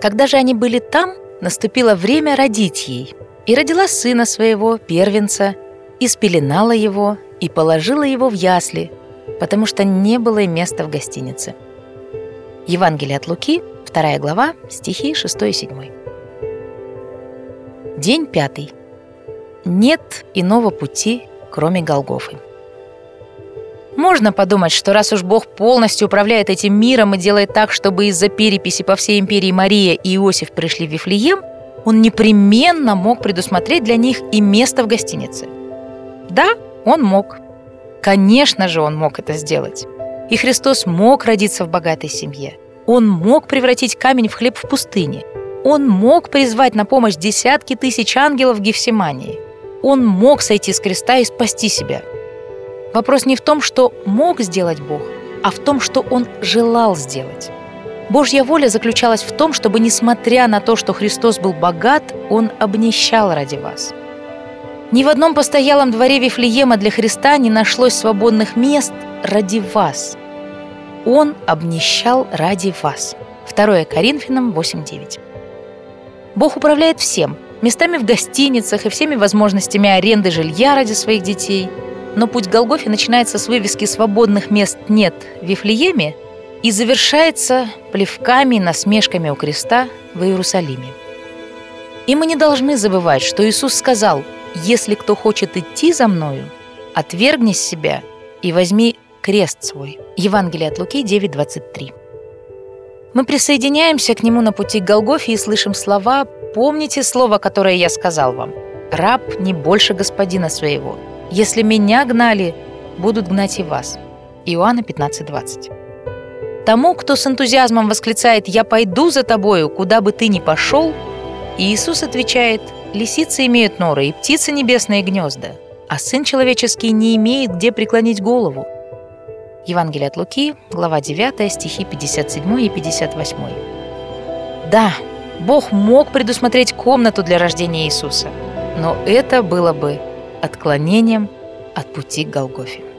Когда же они были там, наступило время родить ей. И родила сына своего, первенца, и спеленала его, и положила его в ясли, потому что не было места в гостинице. Евангелие от Луки, 2 глава, стихи 6 и 7. День пятый. Нет иного пути, кроме Голгофы. Можно подумать, что раз уж Бог полностью управляет этим миром и делает так, чтобы из-за переписи по всей империи Мария и Иосиф пришли в Вифлеем, он непременно мог предусмотреть для них и место в гостинице. Да, он мог. Конечно же, он мог это сделать. И Христос мог родиться в богатой семье. Он мог превратить камень в хлеб в пустыне. Он мог призвать на помощь десятки тысяч ангелов в Гефсимании. Он мог сойти с креста и спасти себя. Вопрос не в том, что мог сделать Бог, а в том, что Он желал сделать. Божья воля заключалась в том, чтобы, несмотря на то, что Христос был богат, Он обнищал ради вас. Ни в одном постоялом дворе Вифлеема для Христа не нашлось свободных мест ради вас. Он обнищал ради вас. 2 Коринфянам 8.9. Бог управляет всем, местами в гостиницах и всеми возможностями аренды жилья ради своих детей. Но путь к Голгофе начинается с вывески «Свободных мест нет» в Вифлееме и завершается плевками и насмешками у креста в Иерусалиме. И мы не должны забывать, что Иисус сказал – если кто хочет идти за мною, отвергни себя и возьми крест свой. Евангелие от Луки 9:23. Мы присоединяемся к нему на пути к Голгофе и слышим слова «Помните слово, которое я сказал вам. Раб не больше господина своего. Если меня гнали, будут гнать и вас». Иоанна 15:20. Тому, кто с энтузиазмом восклицает «Я пойду за тобою, куда бы ты ни пошел», Иисус отвечает – Лисицы имеют норы и птицы небесные гнезда, а Сын Человеческий не имеет где преклонить голову. Евангелие от Луки, глава 9, стихи 57 и 58. Да, Бог мог предусмотреть комнату для рождения Иисуса, но это было бы отклонением от пути к Голгофе.